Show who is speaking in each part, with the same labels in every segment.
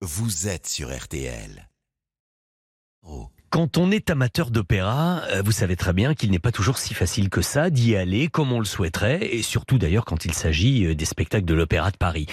Speaker 1: vous êtes sur RTL. Oh.
Speaker 2: Quand on est amateur d'opéra, euh, vous savez très bien qu'il n'est pas toujours si facile que ça d'y aller comme on le souhaiterait, et surtout d'ailleurs quand il s'agit euh, des spectacles de l'Opéra de Paris.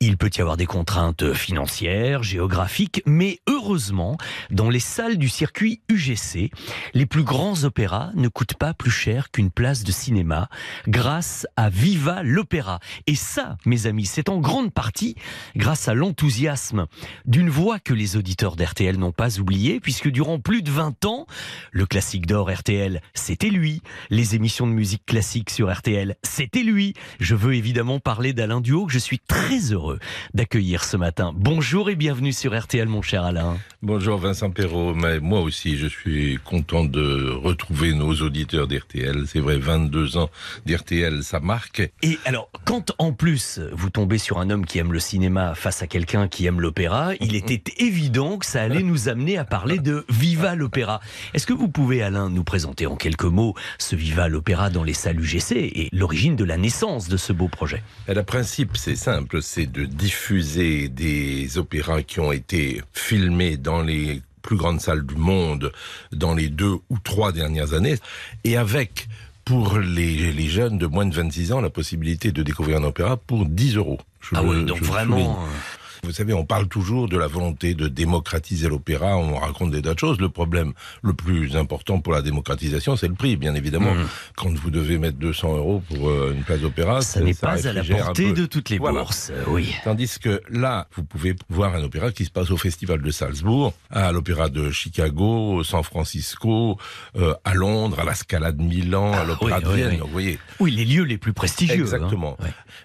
Speaker 2: Il peut y avoir des contraintes financières, géographiques, mais heureusement, dans les salles du circuit UGC, les plus grands opéras ne coûtent pas plus cher qu'une place de cinéma grâce à Viva l'Opéra. Et ça, mes amis, c'est en grande partie grâce à l'enthousiasme d'une voix que les auditeurs d'RTL n'ont pas oubliée, puisque durant plus de 20 ans. Le classique d'or RTL, c'était lui. Les émissions de musique classique sur RTL, c'était lui. Je veux évidemment parler d'Alain Duo, que je suis très heureux d'accueillir ce matin. Bonjour et bienvenue sur RTL, mon cher Alain.
Speaker 3: Bonjour Vincent Perrault, mais moi aussi je suis content de retrouver nos auditeurs d'RTL. C'est vrai, 22 ans d'RTL, ça marque.
Speaker 2: Et alors, quand en plus vous tombez sur un homme qui aime le cinéma face à quelqu'un qui aime l'opéra, il était évident que ça allait nous amener à parler de Viva l'Opéra. Est-ce que vous pouvez, Alain, nous présenter en quelques mots ce Viva l'Opéra dans les salles UGC et l'origine de la naissance de ce beau projet?
Speaker 3: Le principe, c'est simple, c'est de diffuser des opéras qui ont été filmés dans les plus grandes salles du monde dans les deux ou trois dernières années, et avec pour les, les, jeunes de moins de 26 ans la possibilité de découvrir un opéra pour 10 euros.
Speaker 2: Je ah oui, donc vraiment...
Speaker 3: Vous savez, on parle toujours de la volonté de démocratiser l'opéra, on raconte des tas de choses. Le problème le plus important pour la démocratisation, c'est le prix, bien évidemment. Mmh. Quand vous devez mettre 200 euros pour euh, une place d'opéra,
Speaker 2: ça n'est pas à la portée de toutes les bourses. Euh, oui.
Speaker 3: Tandis que là, vous pouvez voir un opéra qui se passe au Festival de Salzbourg, à l'Opéra de Chicago, San Francisco, euh, à Londres, à la Scala de Milan, à ah, l'Opéra de Vienne.
Speaker 2: Oui,
Speaker 3: Vous voyez.
Speaker 2: Oui, les lieux les plus prestigieux. Hein.
Speaker 3: Exactement.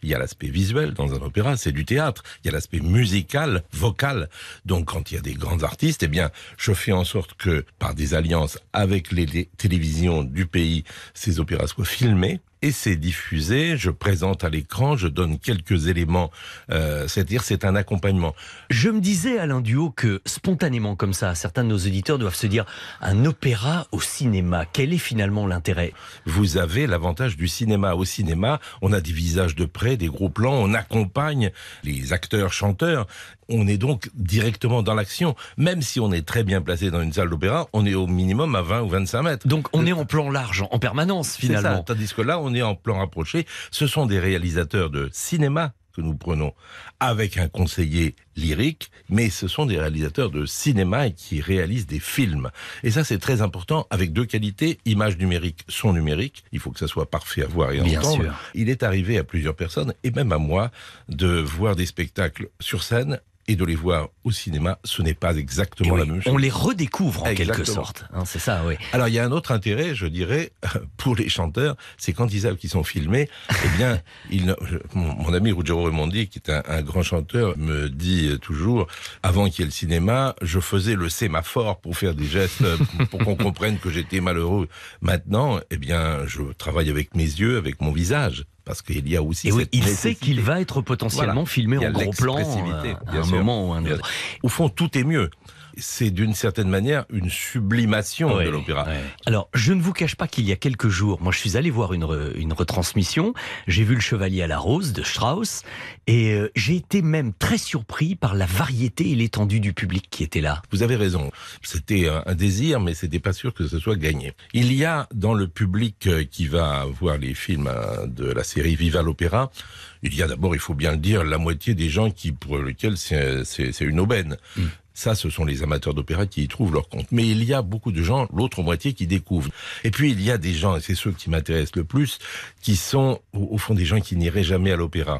Speaker 3: Il y a l'aspect visuel dans un opéra, c'est du théâtre. Il y a l'aspect musical musical, vocal. Donc quand il y a des grands artistes, eh bien, je fais en sorte que par des alliances avec les télévisions du pays, ces opéras soient filmés et c'est diffusé, je présente à l'écran, je donne quelques éléments, euh, c'est-à-dire c'est un accompagnement.
Speaker 2: Je me disais Alain Duo que spontanément comme ça, certains de nos auditeurs doivent se dire un opéra au cinéma, quel est finalement l'intérêt?
Speaker 3: Vous avez l'avantage du cinéma. Au cinéma, on a des visages de près, des gros plans, on accompagne les acteurs, chanteurs, on est donc directement dans l'action. Même si on est très bien placé dans une salle d'opéra, on est au minimum à 20 ou 25 mètres.
Speaker 2: Donc on est en plan large, en permanence finalement.
Speaker 3: Ça. Tandis que là, on est en plan rapproché. Ce sont des réalisateurs de cinéma que nous prenons avec un conseiller lyrique, mais ce sont des réalisateurs de cinéma qui réalisent des films. Et ça, c'est très important avec deux qualités, image numérique, son numérique. Il faut que ça soit parfait à voir et à
Speaker 2: Bien
Speaker 3: entendre.
Speaker 2: Sûr.
Speaker 3: Il est arrivé à plusieurs personnes, et même à moi, de voir des spectacles sur scène et de les voir au cinéma, ce n'est pas exactement
Speaker 2: oui,
Speaker 3: la même chose.
Speaker 2: On les redécouvre en exactement. quelque sorte. Hein, c'est ça, oui.
Speaker 3: Alors il y a un autre intérêt, je dirais, pour les chanteurs, c'est quand ils savent qu'ils sont filmés. eh bien, mon, mon, ami Ruggero Raimondi, qui est un, un, grand chanteur, me dit toujours, avant qu'il y ait le cinéma, je faisais le sémaphore pour faire des gestes, pour qu'on comprenne que j'étais malheureux. Maintenant, eh bien, je travaille avec mes yeux, avec mon visage parce qu'il y a aussi.
Speaker 2: Et oui, il sait qu'il va être potentiellement voilà. filmé en gros plan euh, à un
Speaker 3: sûr.
Speaker 2: moment ou un autre.
Speaker 3: Au fond, tout est mieux c'est d'une certaine manière une sublimation
Speaker 2: ouais,
Speaker 3: de l'opéra.
Speaker 2: Ouais. Alors, je ne vous cache pas qu'il y a quelques jours, moi je suis allé voir une, re, une retransmission, j'ai vu Le Chevalier à la Rose de Strauss, et euh, j'ai été même très surpris par la variété et l'étendue du public qui était là.
Speaker 3: Vous avez raison, c'était un, un désir, mais c'était pas sûr que ce soit gagné. Il y a dans le public euh, qui va voir les films euh, de la série Viva l'Opéra, il y a d'abord, il faut bien le dire, la moitié des gens qui pour lesquels c'est une aubaine. Mm. Ça, ce sont les amateurs d'opéra qui y trouvent leur compte. Mais il y a beaucoup de gens, l'autre moitié, qui découvrent. Et puis, il y a des gens, et c'est ceux qui m'intéressent le plus, qui sont, au, fond, des gens qui n'iraient jamais à l'opéra.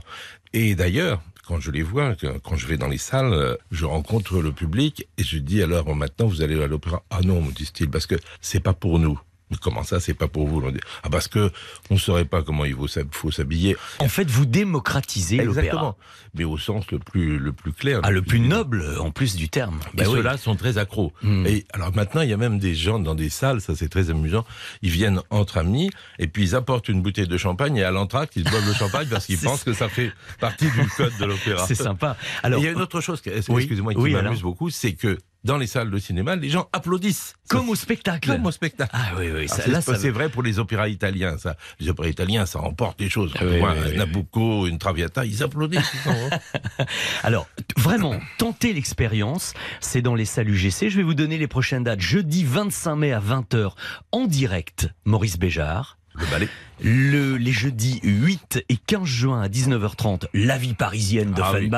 Speaker 3: Et d'ailleurs, quand je les vois, quand je vais dans les salles, je rencontre le public et je dis alors maintenant vous allez à l'opéra. Ah non, me disent-ils, parce que c'est pas pour nous. Comment ça, c'est pas pour vous Ah parce que on saurait pas comment il faut s'habiller.
Speaker 2: En fait, vous démocratisez
Speaker 3: Exactement. Mais au sens le plus le plus clair.
Speaker 2: Ah, le plus noble en plus du terme.
Speaker 3: Bah, ben ceux-là oui. sont très accros. Mmh. Et alors maintenant, il y a même des gens dans des salles, ça c'est très amusant. Ils viennent entre amis et puis ils apportent une bouteille de champagne et à l'entracte ils boivent le champagne parce qu'ils pensent que ça fait partie du code de l'opéra.
Speaker 2: C'est sympa.
Speaker 3: Alors il y a une autre chose, excusez-moi, qui oui, m'amuse beaucoup, c'est que dans les salles de cinéma, les gens applaudissent.
Speaker 2: Comme au spectacle.
Speaker 3: Comme au spectacle.
Speaker 2: Ah oui, oui. Ça,
Speaker 3: c'est-
Speaker 2: là, ça
Speaker 3: c'est vrai pour les opéras italiens, ça. Les opéras italiens, ça remporte des choses.
Speaker 2: Oui, oui.
Speaker 3: Nabucco, une Traviata, ils applaudissent.
Speaker 2: Alors, vraiment, tentez l'expérience. C'est dans les salles UGC. Je vais vous donner les prochaines dates. Jeudi 25 mai à 20h en direct, Maurice Béjart.
Speaker 3: Le ballet.
Speaker 2: Le, les jeudis 8 et 15 juin à 19h30, La vie parisienne de
Speaker 3: Ah oui.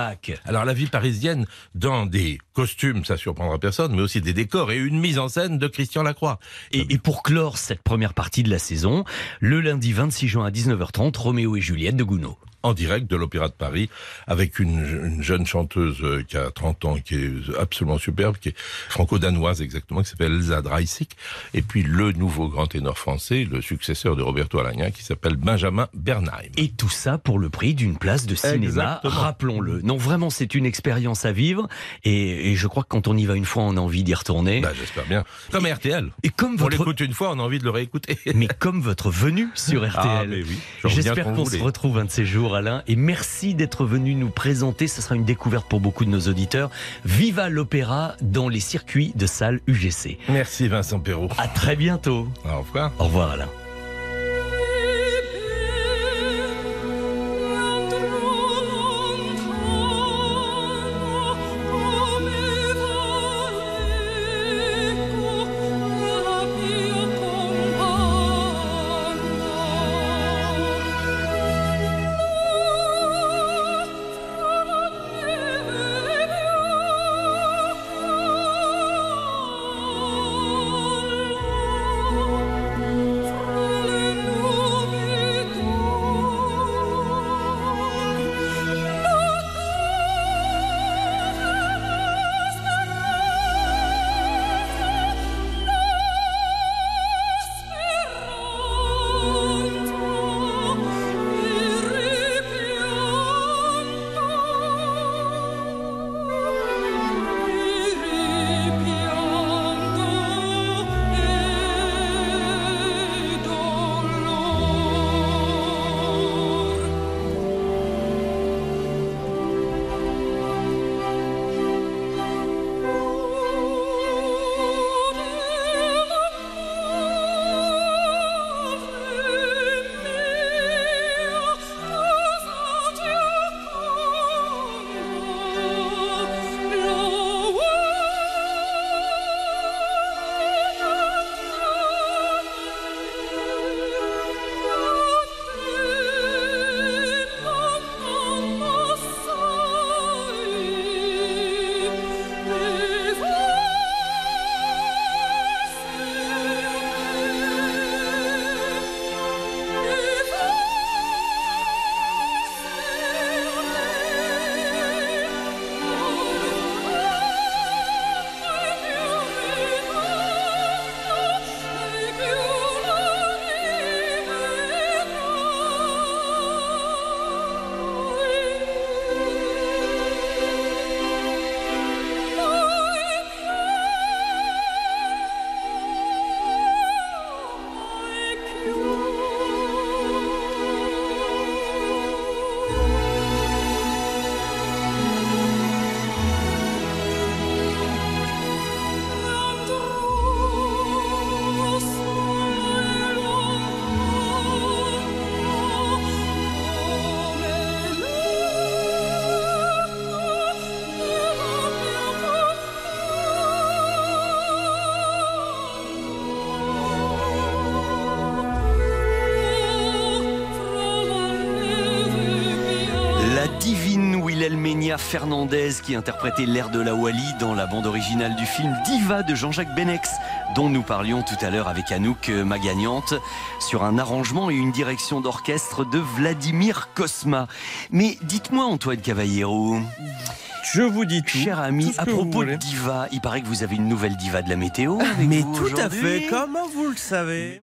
Speaker 3: Alors la vie parisienne, dans des costumes, ça surprendra personne, mais aussi des décors et une mise en scène de Christian Lacroix.
Speaker 2: Et, et pour clore cette première partie de la saison, le lundi 26 juin à 19h30, Roméo et Juliette de Gounod.
Speaker 3: En direct de l'Opéra de Paris avec une, une jeune chanteuse euh, qui a 30 ans, qui est absolument superbe, qui est franco-danoise exactement, qui s'appelle Elsa Dreisig, et puis le nouveau grand ténor français, le successeur de Roberto Alagna, qui s'appelle Benjamin Bernheim.
Speaker 2: Et tout ça pour le prix d'une place de cinéma, rappelons-le. Non, vraiment, c'est une expérience à vivre. Et, et je crois que quand on y va une fois, on a envie d'y retourner.
Speaker 3: Bah, J'espère bien. Comme RTL.
Speaker 2: et comme
Speaker 3: On
Speaker 2: votre...
Speaker 3: l'écoute une fois, on a envie de le réécouter.
Speaker 2: Mais comme votre venue sur RTL.
Speaker 3: Ah, oui. Reviens
Speaker 2: J'espère qu'on se retrouve un de ces jours, Alain. Et merci d'être venu nous présenter. Ce sera une découverte pour beaucoup de nos auditeurs. Viva l'opéra dans les circuits de salle UGC.
Speaker 3: Merci Vincent Perrault.
Speaker 2: À très bientôt.
Speaker 3: Au revoir.
Speaker 2: Au revoir, Alain. Fernandez qui interprétait l'air de la Wally dans la bande originale du film Diva de Jean-Jacques Benex, dont nous parlions tout à l'heure avec Anouk euh, Magagnante, sur un arrangement et une direction d'orchestre de Vladimir Kosma. Mais dites-moi Antoine Cavallero,
Speaker 4: Je vous dis tout.
Speaker 2: cher ami, à propos de diva, il paraît que vous avez une nouvelle diva de la météo. avec
Speaker 4: Mais
Speaker 2: vous
Speaker 4: tout à fait, comment vous le savez?